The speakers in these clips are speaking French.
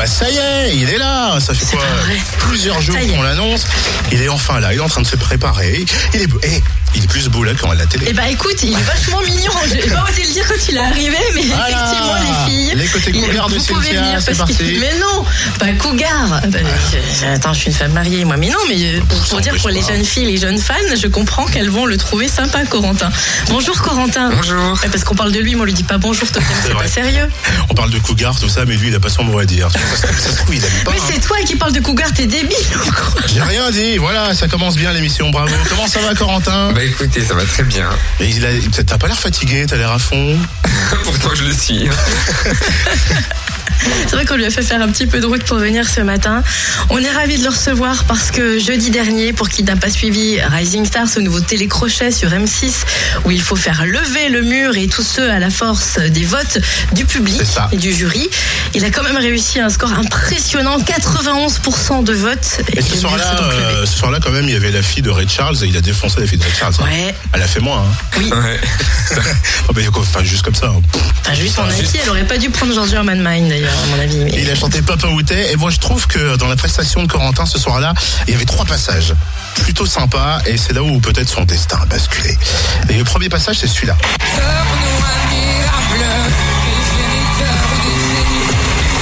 bah ça y est, il est là. Ça fait quoi. Plusieurs jours qu'on l'annonce. Il est enfin là. Il est en train de se préparer. Il est, eh, il est plus beau là qu'en la télé. Eh bah écoute, il est vachement mignon. J'ai pas osé le dire quand il est arrivé, mais Voilà. effectivement, les filles. Les côtés cougar de vous pouvez Cynthia, venir c'est parce que- parti. Mais non, pas cougar. Bah, Attends, je suis une femme mariée, moi. Mais non, mais euh, pour, pour dire pour les pas. jeunes filles, les jeunes fans, je comprends qu'elles vont le trouver sympa, Corentin. Bonjour, Corentin. Bonjour. Ouais, parce qu'on parle de lui, mais on lui dit pas bonjour, c'est pas sérieux. On parle de cougar, tout ça, mais lui, il a pas son mot à dire. Ça, se- ça se trouve, il aime pas. Mais hein. c'est toi qui parles de cougar, t'es débile. J'ai rien dit. Voilà, ça commence bien l'émission. Bravo. Comment ça va, Corentin? Bah écoutez, ça va très bien. Il a- T'as pas l'air fatigué. T'as l'air à fond? Pourtant je le suis. C'est vrai qu'on lui a fait faire un petit peu de route pour venir ce matin. On est ravis de le recevoir parce que jeudi dernier, pour qui n'a pas suivi Rising Star, ce nouveau télécrochet sur M6, où il faut faire lever le mur et tout ce à la force des votes du public et du jury, il a quand même réussi un score impressionnant, 91% de votes. Et ce soir-là, euh, ce soir-là, quand même, il y avait la fille de Ray Charles et il a défoncé la fille de Ray Charles. hein. Ouais. Elle a fait moins. Hein. Oui, Ouais. Oh, mais, enfin, juste comme ça. hein. enfin, juste en avis, elle aurait pas dû prendre Georgia Herman Mine mais- Il a chanté Papa Outé. Et moi, je trouve que dans la prestation de Corentin ce soir-là, il y avait trois passages plutôt sympas. Et c'est là où peut-être son destin a basculé. Et le premier passage, c'est celui-là.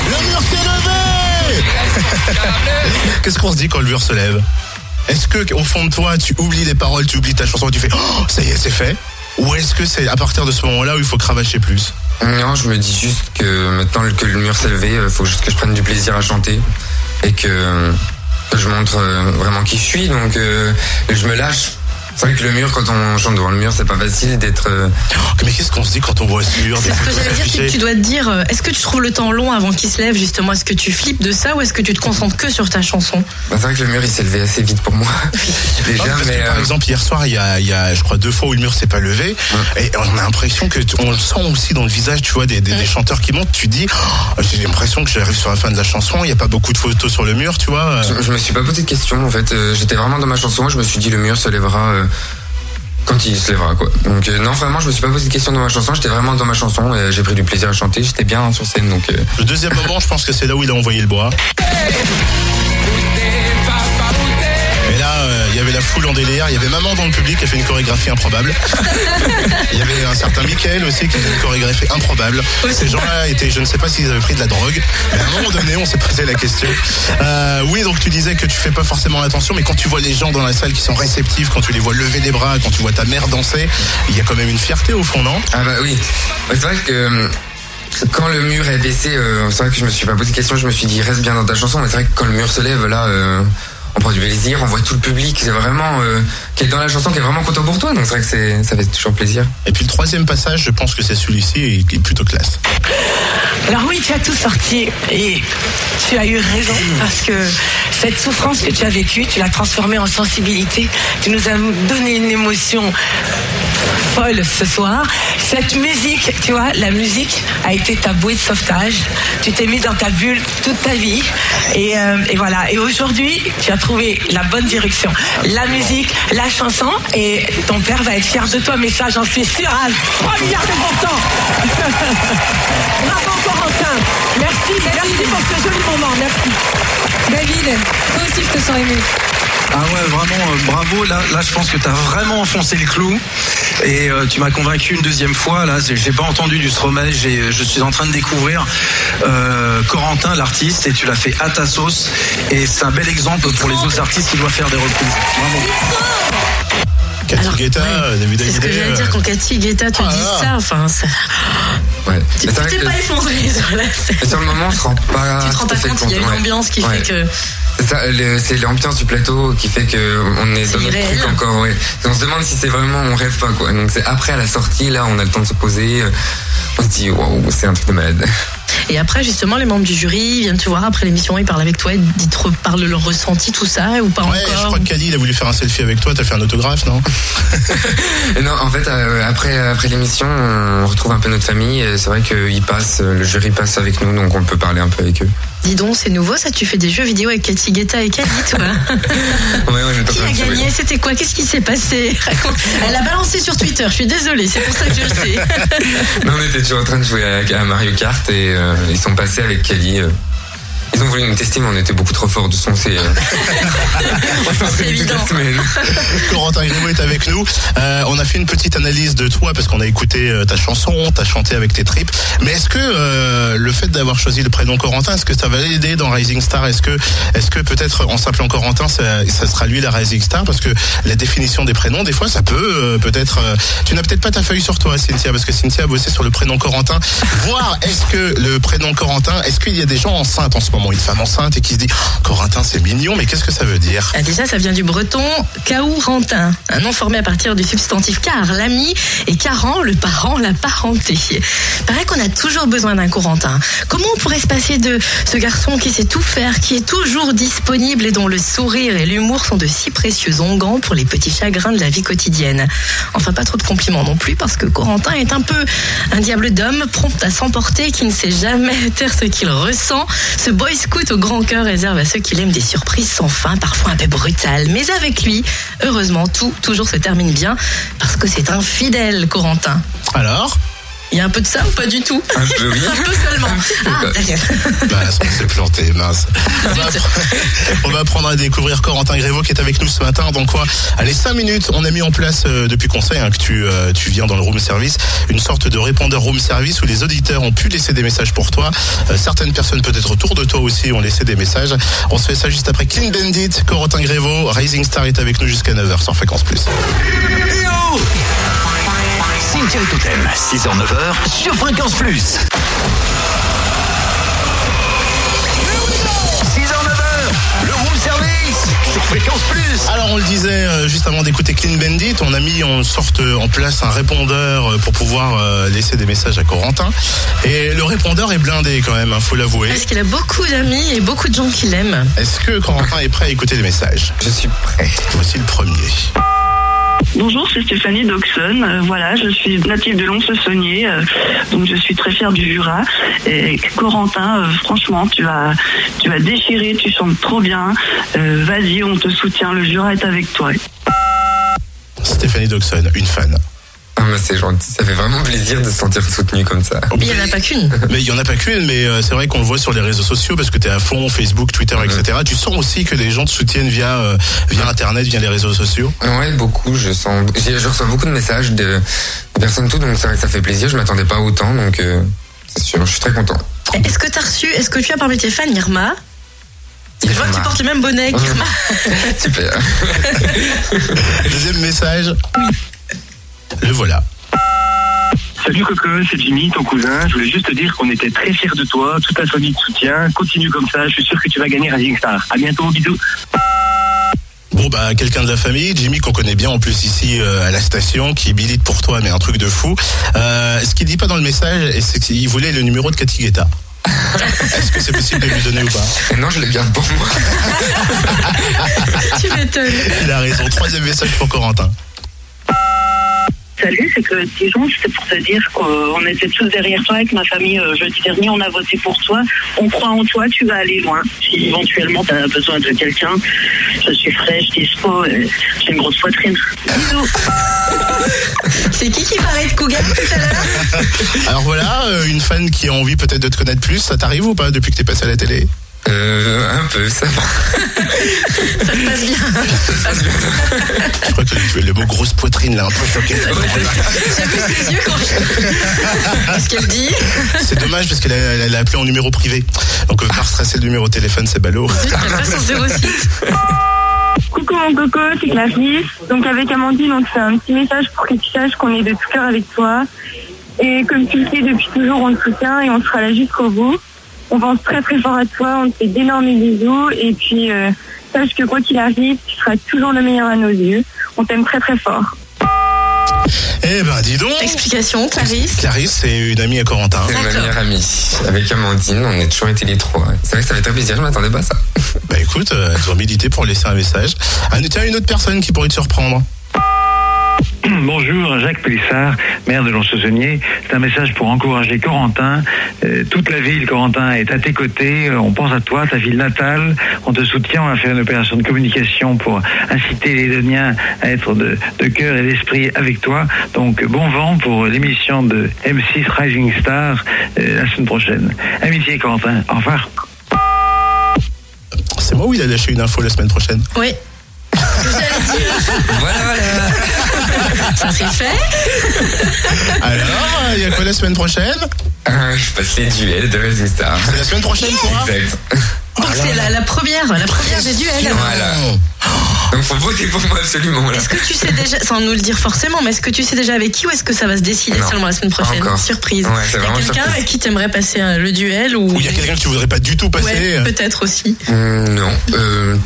Le mur s'est levé Qu'est-ce qu'on se dit quand le mur se lève? Est-ce que au fond de toi, tu oublies les paroles, tu oublies ta chanson tu fais oh, ça y est, c'est fait? Ou est-ce que c'est à partir de ce moment-là où il faut cravacher plus Non, je me dis juste que maintenant que le mur s'est levé, il faut juste que je prenne du plaisir à chanter et que, que je montre euh, vraiment qui je suis. Donc euh, je me lâche. C'est vrai que le mur, quand on chante devant le mur, c'est pas facile d'être. euh, Oh, Mais qu'est-ce qu'on se dit quand on voit ce mur C'est ce que j'allais dire, c'est que tu dois te dire, euh, est-ce que tu trouves le temps long avant qu'il se lève justement? Est-ce que tu flippes de ça ou est-ce que tu te concentres que sur ta chanson? Bah, c'est vrai que le mur il s'est levé assez vite pour moi. Déjà, Non, parce que, mais. par euh, exemple, hier soir, il y a, il y a, je crois, deux fois où le mur s'est pas levé. Et on a l'impression que, tu- on le sent aussi dans le visage, tu vois, des, des, des chanteurs qui montent. Tu dis, oh, j'ai l'impression que j'arrive sur la fin de la chanson. Il n'y a pas beaucoup de photos sur le mur, tu vois. Je, je me suis pas posé de questions en fait. J'étais vraiment dans ma chanson. Je me suis dit le mur se lèvera euh, quand il se lèvera quoi. Donc euh, non vraiment je me suis pas posé de questions dans ma chanson. J'étais vraiment dans ma chanson et j'ai pris du plaisir à chanter. J'étais bien sur scène donc. euh, Le deuxième moment, je pense que c'est là où il a envoyé le bois. Et là, euh, il y avait la foule en délire. Il y avait maman dans le public qui a fait une chorégraphie improbable. Il y avait un certain Michael aussi qui a fait une chorégraphie improbable. Ces gens-là étaient, je ne sais pas s'ils avaient pris de la drogue, mais à un moment donné, on s'est posé la question. Euh, oui, donc tu disais que tu fais pas forcément attention, mais quand tu vois les gens dans la salle qui sont réceptifs, quand tu les vois lever les bras, quand tu vois ta mère danser, il y a quand même une fierté au fond, non? Ah bah oui. C'est vrai que euh, quand le mur est baissé, euh, c'est vrai que je me suis pas posé de questions. Je me suis dit reste bien dans ta chanson. Mais c'est vrai que quand le mur se lève là. euh, on prend du plaisir, on voit tout le public, c'est vraiment euh, qui est dans la chanson, qui est vraiment content pour toi, donc c'est vrai que ça fait toujours plaisir. Et puis le troisième passage, je pense que c'est celui-ci et qui est plutôt classe. Alors oui, tu as tout sorti et tu as eu raison parce que cette souffrance que tu as vécue, tu l'as transformée en sensibilité. Tu nous as donné une émotion folle ce soir. Cette musique, tu vois, la musique a été ta bouée de sauvetage. Tu t'es mis dans ta bulle toute ta vie et, euh, et voilà. Et aujourd'hui, tu as trouvé la bonne direction. La musique, la chanson et ton père va être fier de toi. Mais ça, j'en suis sûr à 3 milliards de pourcents. Bravo Corentin. Merci, merci pour ce joli moment. Merci. David, toi aussi je te sens ému. Ah ouais, vraiment, euh, bravo. Là, là, je pense que tu as vraiment enfoncé le clou. Et euh, tu m'as convaincu une deuxième fois. Là, j'ai pas entendu du Stromae. j'ai- Je suis en train de découvrir euh, Corentin, l'artiste, et tu l'as fait à ta sauce. Et c'est un bel exemple pour les autres artistes qui doivent faire des reprises. Bravo. Cathy Alors, Guetta, ouais, David C'est ce que j'allais euh, dire quand Cathy Guetta te Ah, dit ah. ça. Enfin, ça- Ouais. tu t'es pas effondré sur la scène. mais sur le moment, on se rend pas. Tu te rends pas compte, il y a une ouais. ambiance qui Ouais. fait que. C'est ça, le- c'est l'ambiance du plateau qui fait que on est C'est dans notre irréel. truc encore. Ouais. On se demande si c'est vraiment, on rêve pas quoi. Donc c'est après à la sortie là, on a le temps de se poser. euh, On se dit waouh, c'est un truc de malade. Et après, justement, les membres du jury viennent te voir après l'émission, ils parlent avec toi, ils te reparlent de leur ressenti, tout ça, ou pas Ouais, je encore crois que Kali, il a voulu faire un selfie avec toi, t'as fait un autographe, non non, en fait, euh, après après l'émission, on retrouve un peu notre famille. C'est vrai qu'ils passent, le jury passe avec nous, donc on peut parler un peu avec eux. Dis donc, c'est nouveau ça, tu fais des jeux vidéo avec Cathy Guetta et Kali, toi Ouais, en Qui a gagné C'était quoi? Qu'est-ce qui s'est passé? Elle a balancé sur Twitter, je suis désolée, c'est pour ça que je le sais. Non, on était toujours en train de jouer à, à Mario Kart et euh, ils sont passés avec Kelly. euh. Ils ont voulu nous tester, mais on était beaucoup trop fort de son. C'est euh, on s'en C'est fait toute la évident. semaine. Corentin Grimaud est avec nous. Euh, on a fait une petite analyse de toi parce qu'on a écouté euh, ta chanson, t'as chanté avec tes tripes. Mais est-ce que euh, le fait d'avoir choisi le prénom Corentin, est-ce que ça va l'aider dans Rising Star? Est-ce que, est-ce que peut-être en s'appelant Corentin, ça, ça sera lui la Rising Star? Parce que la définition des prénoms, des fois, ça peut euh, peut-être. euh, tu n'as peut-être pas ta feuille sur toi, Cynthia, parce que Cynthia a bossé sur le prénom Corentin. Voir est-ce que le prénom Corentin, est-ce qu'il y a des gens enceintes en ce moment, une femme enceinte et qui se dit Oh, Corentin, c'est mignon, mais qu'est-ce que ça veut dire? Ah, Déjà, ça vient du breton Caourentin, un nom formé à partir du substantif car, l'ami, et caran, le parent, la parenté. Paraît qu'on a toujours besoin d'un Corentin. Comment on pourrait se passer de ce garçon qui sait tout faire, qui est toujours disponible et dont le sourire et l'humour sont de si précieux onguents pour les petits chagrins de la vie quotidienne? Enfin, pas trop de compliments non plus, parce que Corentin est un peu un diable d'homme, prompt à s'emporter, qui ne sait jamais taire ce qu'il ressent. Boy scout au grand cœur réserve à ceux qui l'aiment des surprises sans fin, parfois un peu brutales. Mais avec lui, heureusement, tout toujours se termine bien, parce que c'est un fidèle Corentin. Alors? Il y a un peu de ça ou pas du tout Un peu, oui. Un peu seulement. Ah. Bah, on s'est planté, mince. On va, on va apprendre à découvrir Corentin Grévaux qui est avec nous ce matin. Dans quoi Allez, 5 minutes, on a mis en place euh, depuis qu'on sait hein, que tu, euh, tu viens dans le room service, une sorte de répondeur room service où les auditeurs ont pu laisser des messages pour toi. Euh, certaines personnes peut-être autour de toi aussi ont laissé des messages. On se fait ça juste après Clean Bandit, Corentin Grévaux, Rising Star est avec nous jusqu'à 9h sur Fréquence Plus. Yo Cynthia et Totem, 6h-9h sur Fréquence Plus. 6h-9h, le room service sur Fréquence Plus. Alors on le disait euh, juste avant d'écouter Clean Bandit, on a mis en sorte euh, en place un répondeur euh, pour pouvoir euh, laisser des messages à Corentin. Et le répondeur est blindé quand même, hein, faut l'avouer. Parce qu'il a beaucoup d'amis et beaucoup de gens qui l'aiment. Est-ce que Corentin est prêt à écouter des messages? Je suis prêt. Voici le premier. Bonjour, c'est Stéphanie Doxon. Euh, voilà, je suis native de Lons-le-Saunier, euh, donc je suis très fière du Jura. Et Corentin, euh, franchement, tu as, tu as déchiré, tu chantes trop bien. Vas-y, on te soutient, le Jura est avec toi. Stéphanie Doxon, une fan. C'est gentil. Ça fait vraiment plaisir de se sentir soutenu comme ça. Mais il n'y en a pas qu'une. Mais il y en a pas qu'une, mais euh, c'est vrai qu'on le voit sur les réseaux sociaux parce que tu es à fond, Facebook, Twitter, etc. Tu sens aussi que les gens te soutiennent via, euh, via Internet, via les réseaux sociaux? Ouais, beaucoup. Je sens, j'ai- je reçois beaucoup de messages de personnes tout, donc c'est vrai que ça fait plaisir. Je m'attendais pas autant, donc euh, c'est sûr, je suis très content. Est-ce que tu as reçu, est-ce que tu as parmi tes fans Irma? Je vois que tu portes le même bonnet qu'Irma. Super. Deuxième message. Le voilà. Salut Coco, c'est Jimmy, ton cousin. Je voulais juste te dire qu'on était très fiers de toi. Toute ta famille te soutient. Continue comme ça. Je suis sûr que tu vas gagner Rising Star. À bientôt, bisous. Bon bah quelqu'un de la famille, Jimmy qu'on connaît bien en plus ici euh, à la station, qui milite pour toi mais un truc de fou. Euh, ce qu'il dit pas dans le message, c'est qu'il voulait le numéro de Cathy Guetta. Est-ce que c'est possible de lui donner ou pas non, je le garde pour moi. tu m'étonnes. Il a raison. Troisième message pour Corentin. Salut, c'est que Dijon, c'était pour te dire qu'on était tous derrière toi avec ma famille euh, jeudi dernier. On a voté pour toi. On croit en toi, tu vas aller loin. Si éventuellement tu as besoin de quelqu'un, je suis fraîche, dispo, euh, j'ai une grosse poitrine. Bisous. C'est qui qui parlait de Cougar tout à l'heure? Alors voilà, euh, une fan qui a envie peut-être de te connaître plus, ça t'arrive ou pas depuis que t'es passé à la télé? Euh, un peu, ça va. Ça se passe bien. Je crois que tu- le mot grosse poitrine l'a un peu choqué. J'ai vu ses yeux quand je... Qu'est-ce qu'elle dit C'est dommage parce qu'elle a, elle a appelé en numéro privé. Donc euh, par stresser le numéro de téléphone, c'est ballot. Elle pas son 06. Coucou mon coco, c'est Clarisse. Donc avec Amandine, on te fait un petit message pour que tu saches qu'on est de tout cœur avec toi. Et comme tu le sais, depuis toujours, on te soutient et on sera là jusqu'au bout. On pense très très fort à toi, on te fait d'énormes bisous. Et puis, euh, sache que quoi qu'il arrive, tu seras toujours le meilleur à nos yeux. On t'aime très très fort. Eh ben dis donc Explication, Clarisse. Clarisse, c'est une amie à Corentin. C'est ma meilleure amie. Avec Amandine, on a toujours été les trois. C'est vrai que ça fait très plaisir, je m'attendais pas à ça. Bah écoute, euh, elles ont milité pour laisser un message. Ah, tiens, une autre personne qui pourrait te surprendre. Bonjour, Jacques Pélissard, maire de Lons-le-Saunier. C'est un message pour encourager Corentin. Euh, toute la ville, Corentin, est à tes côtés. Euh, On pense à toi, ta ville natale. On te soutient. On va faire une opération de communication pour inciter les Doniens à être de, de cœur et d'esprit avec toi. Donc, bon vent pour l'émission de M6 Rising Star euh, la semaine prochaine. Amitié, Corentin. Au revoir. C'est moi ou il a lâché une info la semaine prochaine? Oui. Voilà, voilà. Ça c'est fait. Alors, il y a quoi la semaine prochaine Ah, Je passe les duels de Star. C'est la semaine prochaine, quoi Exact. Donc c'est la, la première, la première des duels. Voilà. Donc faut voter pour moi absolument. Est-ce que tu sais déjà, sans nous le dire forcément, mais est-ce que tu sais déjà avec qui ou est-ce que ça va se décider Non, seulement la semaine prochaine encore. Surprise. Ouais, Il y a quelqu'un avec qui t'aimerais passer euh, le duel ou Ou il y a quelqu'un que tu voudrais pas du tout passer Ouais, euh, peut-être aussi. Hum, non, euh,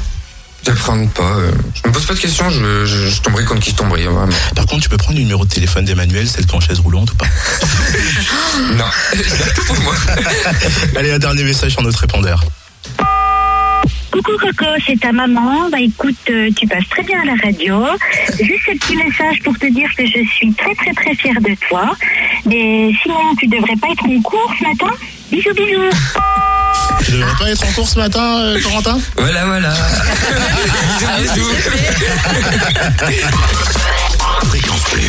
j'apprends pas. euh, je me pose pas de questions, je, je, je tomberai contre qui je tomberai. Vraiment. Par contre, tu peux prendre le numéro de téléphone d'Emmanuel, celle qui est en chaise roulante ou pas Non, tout pour moi. Allez, un dernier message sur notre répondeur. Coucou Coco, c'est ta maman. Bah écoute, euh, tu passes très bien à la radio. Juste ce petit message pour te dire que je suis très très très fière de toi. Mais sinon, tu devrais pas être en cours ce matin. Bisous bisous. Tu devrais pas être en cours ce matin, euh, Corentin? Voilà, voilà. Plus,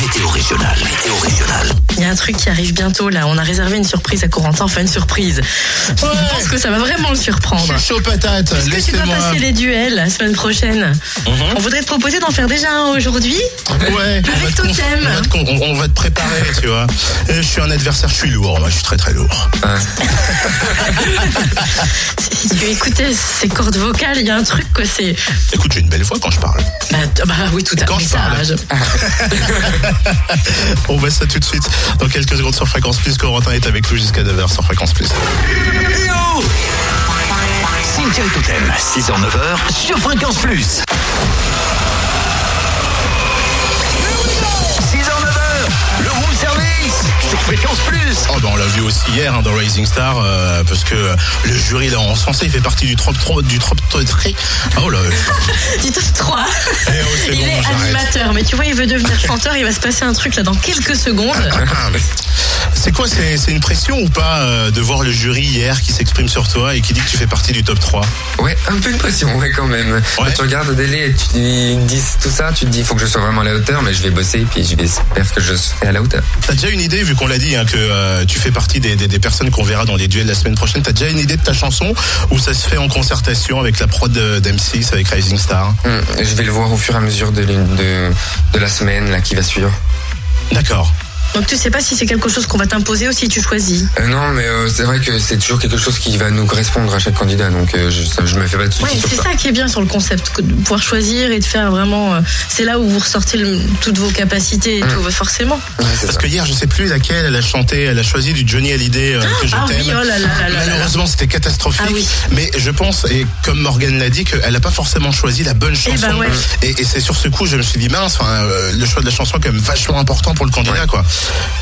météo régionale, météo régionale. Il y a un truc qui arrive bientôt là. On a réservé une surprise à Corentin, enfin une surprise. Je pense que ça va vraiment le surprendre. Je suis chaud patate, Est-ce que tu dois passer les duels la semaine prochaine On voudrait te proposer d'en faire déjà un aujourd'hui. Ouais, Avec con- Totem. on, va te con- on- on va te préparer, tu vois. Et je suis un adversaire, je suis lourd, moi, je suis très très lourd. Si tu écoutais ces cordes vocales, il y a un truc que c'est. Écoute, j'ai une belle voix quand je parle. Bah, bah oui, tout à Quand fait. je parle. On va ça tout de suite. Dans quelques secondes sur Fréquence Plus, Corentin est avec nous jusqu'à 9h sur Fréquence Plus. Cynthia et Totem, 6h-9h sur Fréquence Plus. Service sur Fréquence Plus. Oh ben on l'a vu aussi hier hein, dans Rising Star euh, parce que le jury là en français il fait partie du trop trop du trop trop très oh là Du top 3. Eh oh, il bon, est animateur, mais tu vois, il veut devenir chanteur. Il va se passer un truc là dans quelques secondes. C'est quoi c'est une pression ou pas euh, de voir le jury hier qui s'exprime sur toi et qui dit que tu fais partie du top 3 Ouais, un peu de pression, ouais, quand même. Quand tu regardes Adélé et tu dis tout ça, tu te dis, il faut que je sois vraiment à la hauteur, mais je vais bosser, puis je vais espérer que je serai à la hauteur. T'as déjà une idée, vu qu'on l'a dit, hein, que euh, tu fais partie des, des- des personnes qu'on verra dans les duels la semaine prochaine, t'as déjà une idée de ta chanson ou ça se fait en concertation avec la prod de- d'M6, avec Rising Star? Hum, je vais le voir au fur et à mesure de, de la semaine là, qui va suivre. D'accord. Donc tu sais pas si c'est quelque chose qu'on va t'imposer ou si tu choisis. Euh, non, mais euh, c'est vrai que c'est toujours quelque chose qui va nous correspondre à chaque candidat, donc euh, je, ça- je me fais pas de soucis Ouais, c'est ça. ça qui est bien sur le concept, de pouvoir choisir et de faire vraiment. euh, c'est là où vous ressortez le- toutes vos capacités et tout, forcément. Parce que hier, je sais plus laquelle, elle a chanté, elle a choisi du Johnny Hallyday euh, que je Ah oui, t'aime. oh là là là. Malheureusement, c'était catastrophique. Ah oui. Mais je pense, et comme Morgan l'a dit, qu'elle n'a pas forcément choisi la bonne chanson. ben ouais. Et, et c'est sur ce coup, je me suis dit, mince, enfin, euh, le choix de la chanson est quand même vachement important pour le candidat, quoi.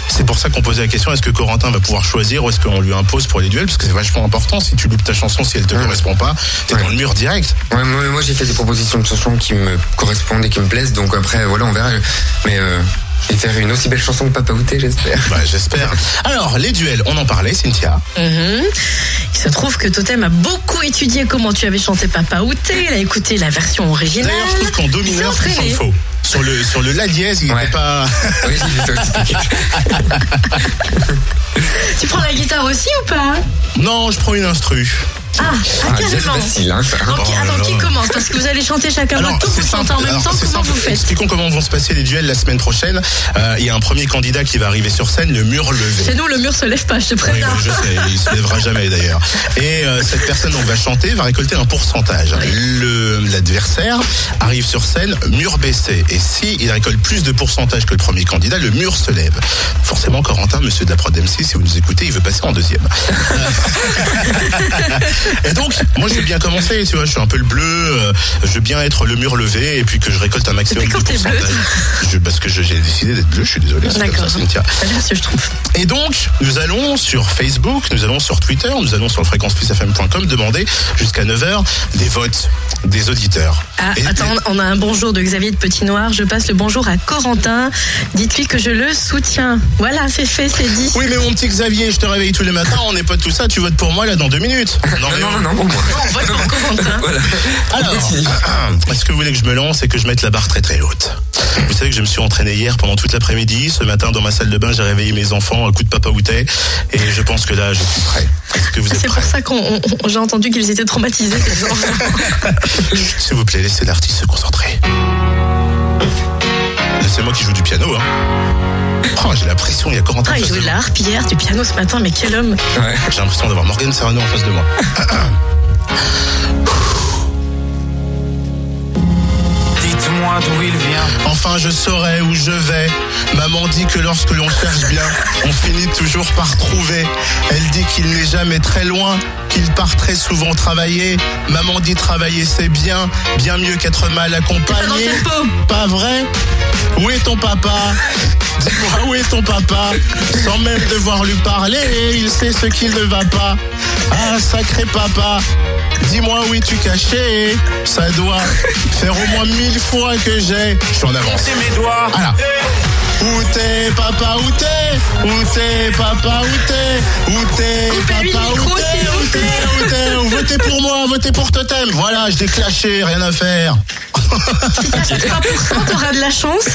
C'est pour ça qu'on posait la question, est-ce que Corentin va pouvoir choisir ou est-ce qu'on lui impose pour les duels? Parce que c'est vachement important. Si tu loupes ta chanson, si elle te correspond pas, t'es dans le mur direct. Ouais, moi, moi, j'ai fait des propositions de chansons qui me correspondent et qui me plaisent, donc après, voilà, on verra. Mais euh, je vais faire une aussi belle chanson que Papa Outé, j'espère. Bah, j'espère. Alors, les duels, on en parlait, Cynthia. Mhm. Il se trouve que Totem a beaucoup étudié comment tu avais chanté Papa Outé. Il a écouté la version originale. D'ailleurs, je trouve qu'en do Il s'est mineur, c'est faux. Sur le, sur le La dièse, il n'était pas. Oui, aussi. Tu prends la guitare aussi ou pas? Non, je prends une instru. Ah, ah, Ah, carrément. facile, hein. Donc, Oh qui commence Parce que vous allez chanter chacun votre tour, vous chantez en même temps, comment simple. vous faites Expliquons comment vont se passer les duels la semaine prochaine. Euh, Il y a un premier candidat qui va arriver sur scène, le mur levé. Chez nous, le mur se lève pas, je te préviens. oui, je sais, il se lèvera jamais d'ailleurs. Et euh, cette personne donc va chanter, va récolter un pourcentage. L'adversaire arrive sur scène, mur baissé. Et si il récolte plus de pourcentage que le premier candidat, le mur se lève. Forcément, Corentin, monsieur de la prod MC, si vous nous écoutez, il veut passer en deuxième. et donc, moi, je veux bien commencer, tu vois, je suis un peu le bleu, euh, je veux bien être le mur levé et puis que je récolte un maximum de pourcentage. Je- parce que j'ai décidé d'être bleu, je suis désolé. D'accord. je trouve. Et donc, nous allons sur Facebook, nous allons sur Twitter, nous allons sur fréquenceplusfm.com demander jusqu'à 9h des votes des auditeurs. Ah, Et- attends, on a un bonjour de Xavier de Petit Noir. Je passe le bonjour à Corentin. Dites-lui que je le soutiens. Voilà, c'est fait, c'est dit. Oui, mais mon petit Xavier, je te réveille tous les matins, on n'est pas de tout ça, tu votes pour moi là dans deux minutes. Non, Non, non, non, pour moi. On vote pour Corentin. Voilà. Alors, est-ce que vous voulez que je me lance et que je mette la barre très très haute? Vous savez que je me suis entraîné hier pendant toute l'après-midi. Ce matin, dans ma salle de bain, j'ai réveillé mes enfants à coup de papa outé. Et je pense que là, je suis prêt. Est-ce que vous êtes C'est pour ça qu'on on- j'ai entendu qu'ils étaient traumatisés. S'il vous plaît, laissez l'artiste se concentrer. C'est moi qui joue du piano. Hein. Oh, j'ai la pression, il y a Corentin. Ah, il jouait de la harpe hier, du piano ce matin, mais quel homme J'ai l'impression d'avoir Morgan Serrano en face de moi. Dites-moi d'où il vient. Enfin, je saurai où je vais. Maman dit que lorsque l'on cherche bien, on finit toujours par trouver. Elle dit qu'il n'est jamais très loin, qu'il part très souvent travailler. Maman dit travailler c'est bien, bien mieux qu'être mal accompagné. Pas vrai? Où est ton papa? Dis-moi où est ton papa? Sans même devoir lui parler, il sait ce qu'il ne va pas. Ah, sacré papa Dis-moi où es-tu caché? Ça doit faire au moins mille fois que j'ai. Je suis en avance. C'est mes doigts. Voilà. Où t'es, papa, où t'es? Où t'es, papa, où t'es? Où t'es, papa, où t'es? Où t'es, où t'es? Votez pour moi, votez pour Totem. Voilà, je l'ai clashé, rien à faire. Si t'as 3%, t'auras de la chance.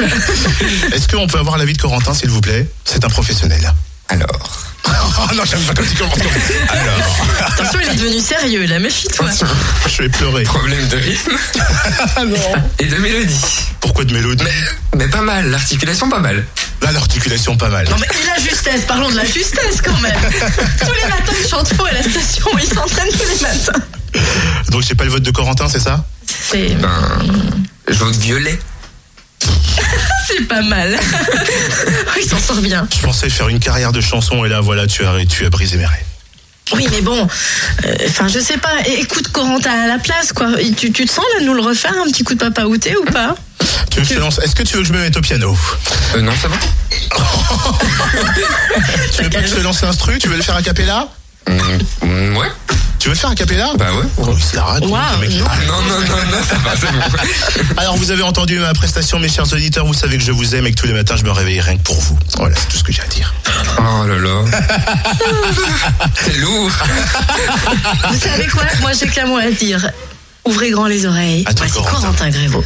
Est-ce qu'on peut avoir l'avis de Corentin, s'il vous plaît? C'est un professionnel. Alors. Oh non, j'aime pas quand il commence comme ça. Alors. Attention, il est devenu sérieux, là, méfie-toi. Je vais pleurer. Problème de rythme et de mélodie. Pourquoi de mélodie? Mais pas mal, l'articulation pas mal. Là, l'articulation pas mal. Non, mais il a justesse, parlons de la justesse quand même. Tous les matins, il chante faux à la station, il s'entraîne tous les matins. Donc j'ai pas le vote de Corentin, c'est ça? C'est Ben, je vote violet. C'est pas mal. il s'en sort bien. Je pensais faire une carrière de chanson et là, voilà, tu as, tu as brisé mes rêves. Oui, mais bon, euh, enfin, je sais pas. Écoute, Corentin à la place, quoi. Tu, tu te sens là de nous le refaire, un petit coup de papa outé ou pas? Tu veux que Est-ce que tu veux que je me mette au piano? Euh, non, c'est bon. Tu veux pas que je te lance l'instru Tu veux le faire a cappella? Mm, ouais. Tu veux faire a cappella Bah ouais. Oh, il mec. non. Non, non, non, non, ça va, c'est bon. Alors, vous avez entendu ma prestation, mes chers auditeurs. Vous savez que je vous aime et que tous les matins, je me réveille rien que pour vous. Voilà, c'est tout ce que j'ai à dire. Oh là là. c'est lourd. Vous savez quoi? Moi, j'ai qu'un mot à dire. Ouvrez grand les oreilles. Attends, Voici Corentin. Corentin Grévaux.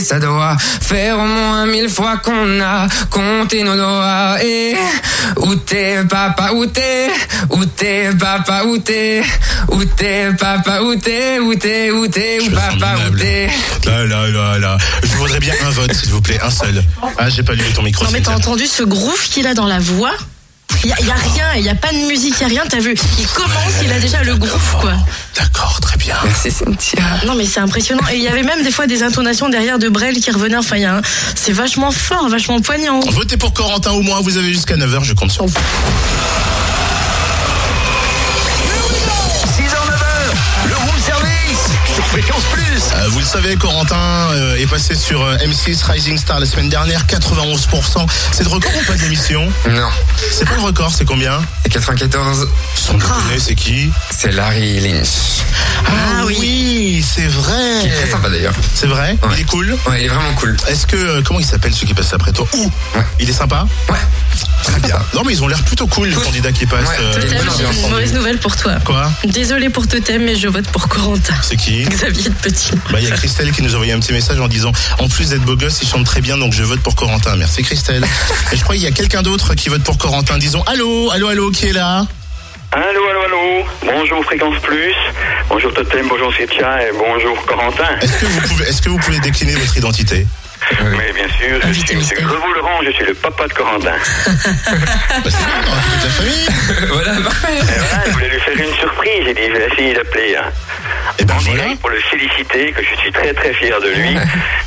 Ça doit faire au moins mille fois qu'on a compté nos doigts. Et où t'es papa, où t'es? Où t'es papa, où t'es? Où t'es papa, où t'es? Où t'es, où t'es, où papa, où t'es? Là, là, là, là. Je voudrais bien un vote, s'il vous plaît, un seul. Ah, j'ai pas lu ton micro. Non, mais t'as entendu ce groove qu'il a dans la voix? Il y, a- rien, il y a pas de musique, il y a rien. T'as vu Il commence, il a déjà le groove, quoi. D'accord, très bien. Merci Cynthia. Non, mais c'est impressionnant. Et il y avait même des fois des intonations derrière de Brel qui revenaient. Enfin, il y a un- c'est vachement fort, vachement poignant. Votez pour Corentin au moins, vous avez jusqu'à 9h, je compte sur vous. Savez, Corentin euh, est passé sur euh, M6 Rising Star la semaine dernière, 91%. C'est le record ou pas de l'émission Non, C'est pas le record, c'est combien? c'est 94%, Sans déconner, c'est qui? C'est Larry Lynch. Ah oui. c'est vrai. Qui est très sympa d'ailleurs. C'est vrai? Ouais. Il est cool? Ouais, il est vraiment cool. Est-ce que. euh, comment il s'appelle celui qui passe après toi? Ouh Ouais. Il est sympa? Ouais. Très bien. Non, mais ils ont l'air plutôt cool, les candidats qui passent. Ouais. euh, Totem, j'ai ambiance. une mauvaise nouvelle pour toi. Quoi? Désolé pour Totem, mais je vote pour Corentin. C'est qui? Xavier de Petit. Bah, il y a Christelle qui nous a envoyé un petit message en disant En plus d'être beau gosse, il chante très bien, donc je vote pour Corentin. Merci Christelle. Et je crois qu'il y a quelqu'un d'autre qui vote pour Corentin. Disons Allô, allô, allô, qui est là? Allô, allô, allô. Bonjour Fréquence Plus. Bonjour Totem, bonjour Cynthia et bonjour Corentin. Est-ce que, vous pouvez, est-ce que vous pouvez décliner votre identité? Mais bien sûr, je suis M. Grevaux-Laurent, je suis le papa de Corentin. Bah, c'est la famille. voilà, parfait. Et voilà, je voulais lui faire une surprise. J'ai dit, je vais essayer d'appeler hein, Et ben voilà. pour le féliciter, que je suis très très fier de lui.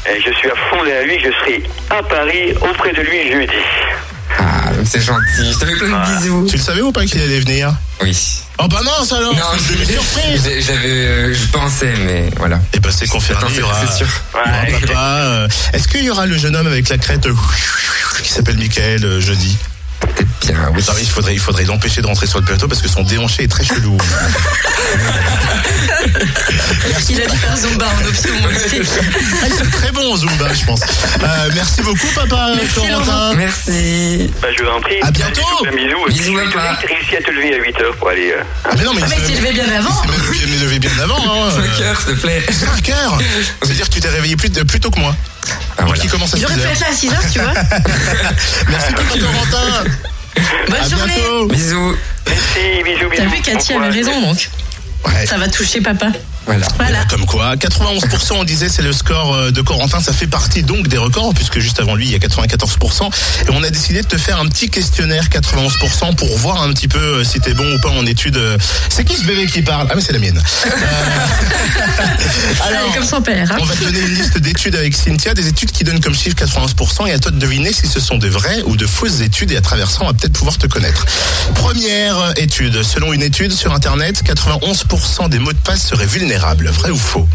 Et je suis à fond derrière lui, je serai à Paris auprès de lui jeudi. Ah, c'est gentil. Je te fais plein de bisous. Tu le savais ou pas qu'il allait venir Oui. Oh bah non, ça alors Non, c'est une surprise j'avais, euh, je pensais, mais voilà. Et bah c'est confirmé, Attends, il y aura, c'est sûr. aura papa. euh, Est-ce qu'il y aura le jeune homme avec la crête euh, qui s'appelle Michael euh, jeudi? Bien, oui. Non, il faudrait, il faudrait l'empêcher de rentrer sur le plateau parce que son déhanché est très chelou. Il a dû faire Zumba en option. aussi. Ah, c'est très bon Zumba, je pense. Euh, merci beaucoup, papa Corentin. Merci. Bah, je vous en prie. À bientôt. Un bisou. Bisous, papa. suis réussi à te lever à 8h pour aller. euh, Ah, mais non, mais Ah, mais s'est levé bien avant. s'est même levé bien avant. Hein. 5 heures, s'il te plaît. 5 heures C'est-à-dire que tu t'es réveillé plus, plus tôt que moi. Ah, voilà. il commence à Il 6 aurait pu être là à 6 heures, tu vois. Merci beaucoup, Corentin. Bonne À journée. bientôt. Bisous. Merci, bisous, bisous. T'as vu, Cathy avait raison, donc. Ouais. Ça va toucher papa. Voilà. Voilà. Comme quoi, 91% on disait c'est le score euh, de Corentin, ça fait partie donc des records puisque juste avant lui il y a 94% et on a décidé de te faire un petit questionnaire 91% pour voir un petit peu euh, si t'es bon ou pas en études. euh. C'est qui ce bébé qui parle? Ah mais c'est la mienne. Euh, comme son père. hein. on va te donner une liste d'études avec Cynthia, des études qui donnent comme chiffre 91% et à toi de deviner si ce sont des vraies ou de fausses études et à travers ça on va peut-être pouvoir te connaître. Première étude, selon une étude sur internet, 91% des mots de passe seraient vulnérables, vrai ou faux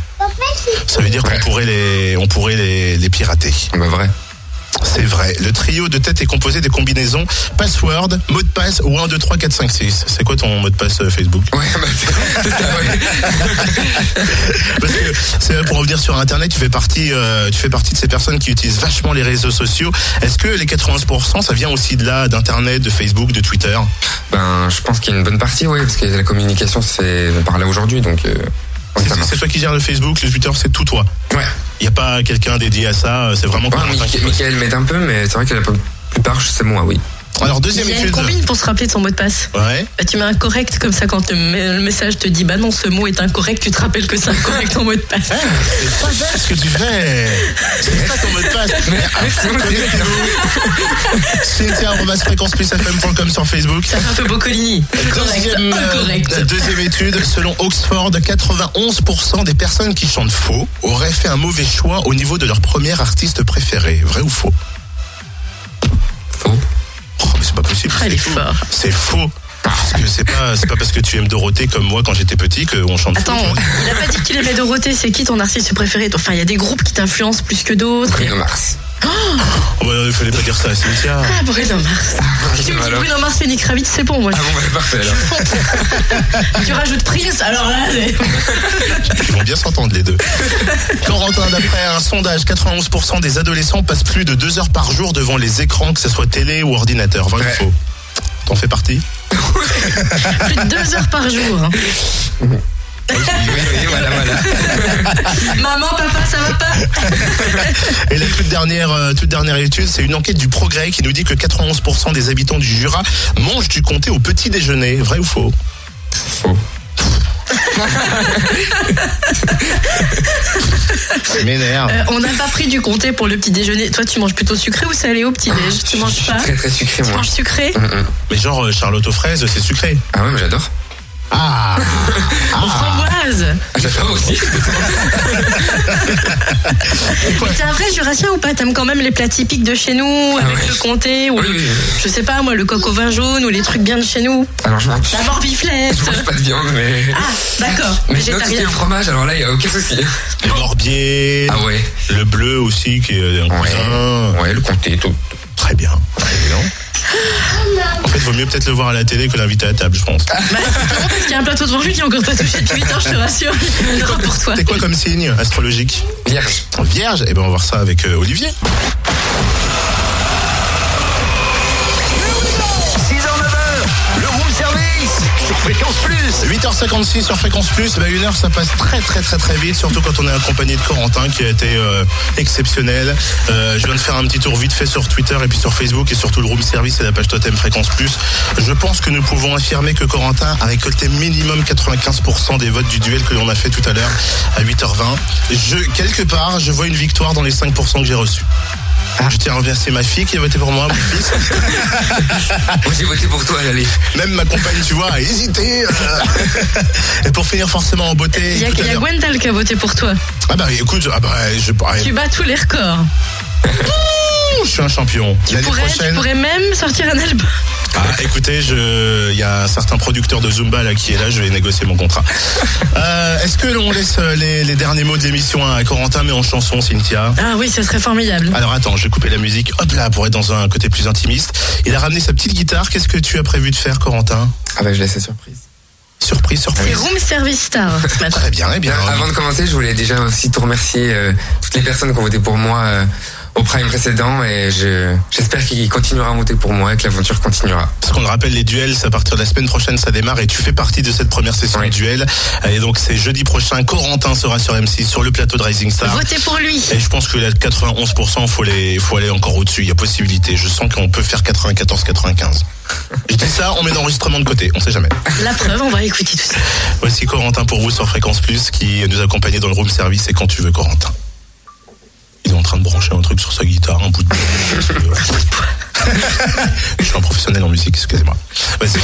Ça veut dire qu'on pourrait les, on pourrait les, les pirater. Bah, vrai. C'est vrai. Le trio de tête est composé des combinaisons password, mot de passe ou 1, 2, 3, 4, 5, 6. C'est quoi ton mot de passe euh, Facebook Ouais, bah, c'est c'est ça, ouais. Parce que c'est vrai, pour revenir sur Internet, tu fais partie, euh, tu fais partie de ces personnes qui utilisent vachement les réseaux sociaux. Est-ce que les 91%, ça vient aussi de là, d'Internet, de Facebook, de Twitter? Ben, je pense qu'il y a une bonne partie, oui, parce que la communication fait par là aujourd'hui, donc. euh, C'est toi qui gères le Facebook, le Twitter, c'est tout toi. Ouais. Il n'y a pas quelqu'un dédié à ça, c'est vraiment Ouais. Michael m'aide un peu, mais c'est vrai que la plupart, c'est moi, oui. Alors, Il deuxième y a une étude. combine pour se rappeler de son mot de passe. Ouais. Bah, tu mets un correct comme ça quand le, me- le message te dit bah non ce mot est incorrect, tu te rappelles que c'est incorrect en mot de passe. Eh, c'est pas bête ce que tu fais. C'est ça ton mot de passe. Cynthia, arobase fréquenceplusfm.com sur Facebook. Ça fait un peu Boccolini. Deuxième, euh, deuxième étude, selon Oxford, 91% des personnes qui chantent faux auraient fait un mauvais choix au niveau de leur premier artiste préféré. Vrai ou Faux? C'est pas possible. Ah, c'est faux. fort. C'est faux. Parce que c'est pas, c'est pas parce que tu aimes Dorothée comme moi quand j'étais petit qu'on chante Attends, il a pas dit qu'il aimait Dorothée, c'est qui ton artiste préféré? Enfin, il y a des groupes qui t'influencent plus que d'autres. Bruno Mars. Oh, bah, il fallait pas dire ça à Cynthia. Ah, Bruno Mars. Si tu me dis. Bruno Mars, Phoenix Rabbit, c'est bon, moi. Ah bon, bah, parfait alors. tu rajoutes Prince, alors là, c'est- Ils vont bien s'entendre les deux. Corentin, d'après un sondage, 91% des adolescents passent plus de deux heures par jour devant les écrans, que ce soit télé ou ordinateur. Vrai ou Ouais. faux T'en fais partie? Plus de deux heures par jour. hein. Oui, oui, voilà, voilà. Maman, papa, ça va pas Et la toute dernière, euh, toute dernière étude, c'est une enquête du Progrès qui nous dit que 91% des habitants du Jura mangent du comté au petit déjeuner. Vrai ou faux? Faux. Ça m'énerve. Euh, On n'a pas pris du comté pour le petit déjeuner. Toi, tu manges plutôt sucré ou salé au petit déj? Tu manges pas? Très, très sucré, Tu moi. manges sucré? Hum, hum. Mais genre euh, Charlotte aux fraises, c'est sucré. Ah ouais, mais j'adore. Ah Aux framboises Ah, J'adore aussi. Mais t'es un vrai jurassien ou pas? T'aimes quand même les plats typiques de chez nous, avec ouais. le comté ou Oui, le- oui, oui. Je sais pas, moi, le coq au vin jaune ou les trucs bien de chez nous Alors, je mange, La morbiflette je mange pas de viande, mais. Ah, d'accord, Mais est végétarien. fromage, alors là, il n'y a aucun souci. Le morbier, Ah ouais. le bleu aussi qui est un cousin. Ouais, le comté, tout. Très bien. Bien. En fait, vaut mieux peut-être le voir à la télé que l'inviter à la table, je pense. Bah, parce qu'il y a un plateau devant lui qui a encore pas touché depuis 8 ans, je te rassure. Il aura pour toi. C'est quoi comme signe astrologique? Vierge. Vierge? Eh ben on va voir ça avec euh, Olivier. 8h56 sur Fréquence Plus, bah une heure ça passe très très très très vite, surtout quand on est accompagné de Corentin qui a été euh, exceptionnel. Euh, je viens de faire un petit tour vite fait sur Twitter et puis sur Facebook et surtout le room service et la page totem Fréquence Plus. Je pense que nous pouvons affirmer que Corentin a récolté minimum 95% des votes du duel que l'on a fait tout à l'heure à 8h20. Je, quelque part, je vois une victoire dans les 5% que j'ai reçus. Je tiens à remercier ma fille qui a voté pour moi, mon fils. Moi, j'ai voté pour toi, allez. Même ma compagne, tu vois, a hésité. euh. Et pour finir forcément en beauté. Il y a, y Gwendal qui a voté pour toi. Ah bah écoute, ah bah, je, ah, Tu bats tous les records. je suis un champion. Tu pourrais, tu pourrais même sortir un album. Ah, écoutez, je, il y a un certain producteur de Zumba là qui est là, je vais négocier mon contrat. Euh, Est-ce que l'on laisse euh, les, les derniers mots de l'émission à Corentin, mais en chanson, Cynthia Ah oui, ce serait formidable. Alors attends, je vais couper la musique, hop là, pour être dans un côté plus intimiste. Il a ramené sa petite guitare. Qu'est-ce que tu as prévu de faire, Corentin? Ah bah je laisse la surprise. Surprise, surprise. C'est Room Service Star. Très bien, eh bien. Euh, Avant de commencer, je voulais déjà aussi te remercier euh, toutes les personnes qui ont voté pour moi euh, au prime précédent et je j'espère qu'il continuera à voter pour moi et que l'aventure continuera. Parce qu'on le rappelle, les duels, c'est à partir de la semaine prochaine, ça démarre et tu fais partie de cette première session de duel. Et donc c'est jeudi prochain, Corentin sera sur M6 sur le plateau de Rising Star. Votez pour lui. Et je pense que là, 91%, faut les, faut aller encore au-dessus. Il y a possibilité. Je sens qu'on peut faire 94-95. Je dis ça, on met l'enregistrement de côté. On sait jamais. La preuve, on va écouter tout ça. Voici Corentin pour vous sur Fréquence Plus qui nous accompagnait dans le room service et quand tu veux, Corentin. En train de brancher un truc sur sa guitare, un bout de bois. Je suis un professionnel en musique, excusez-moi. Vas-y.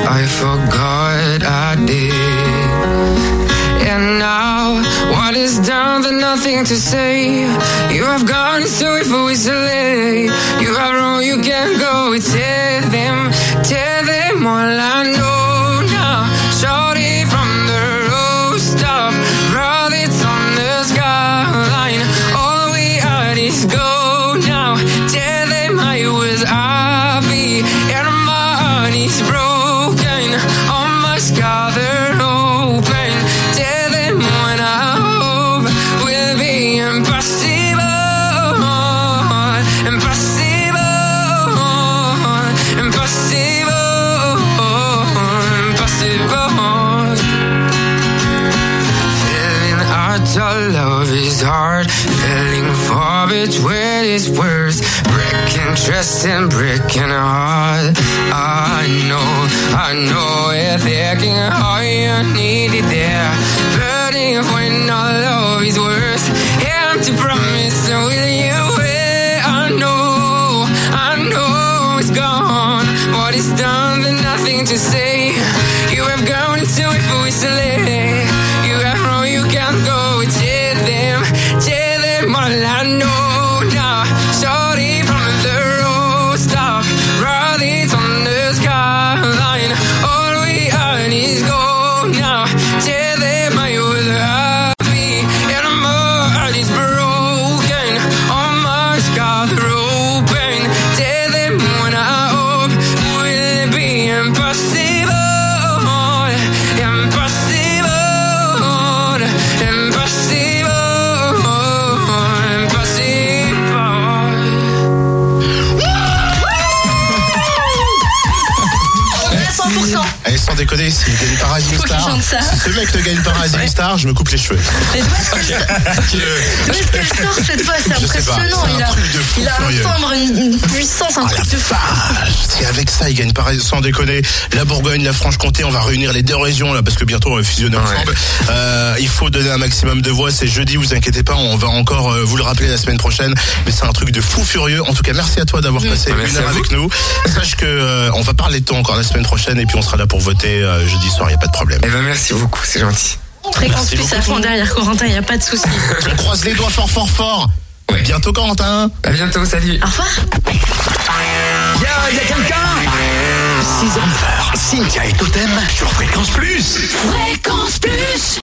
I forgot I did. And now, what is done, there's nothing to say. You have gone so if we delay. You have wrong, you can't go. Tell them, tell them all I know And brick in a. I know, I know if you're thinking all you needed there. Burning when our love is worth déconner, s'il gagne pas Rising Faut qu'il Star, chante ça. si ce mec ne gagne pas Rising Star, je me coupe les cheveux. Mais d'où est-ce qu'elle d'où est-ce qu'elle sort cette voix C'est Je sais pas, impressionnant. c'est un Il a, truc de fou il a un furieux. timbre, une, une puissance, un truc de fou. Si avec ça, il gagne pas sans déconner. La Bourgogne, la Franche-Comté, on va réunir les deux régions là parce que bientôt on va fusionner ensemble. Euh, il faut donner un maximum de voix. C'est jeudi, vous inquiétez pas, on va encore euh, vous le rappeler la semaine prochaine. Mais c'est un truc de fou furieux. En tout cas, merci à toi d'avoir passé Merci une heure à vous. avec nous. Sache que euh, on va parler de toi encore la semaine prochaine et puis on sera là pour voter euh, jeudi soir, il n'y a pas de problème. Eh ben merci beaucoup, c'est gentil. Fréquence plus à fond derrière Corentin, il n'y a pas de souci. On croise les doigts fort, fort, fort. Bientôt, Corentin. À bientôt, salut. Au revoir. Il y a quelqu'un 6h, Cynthia et Totem sur Fréquence Plus. Fréquence Plus.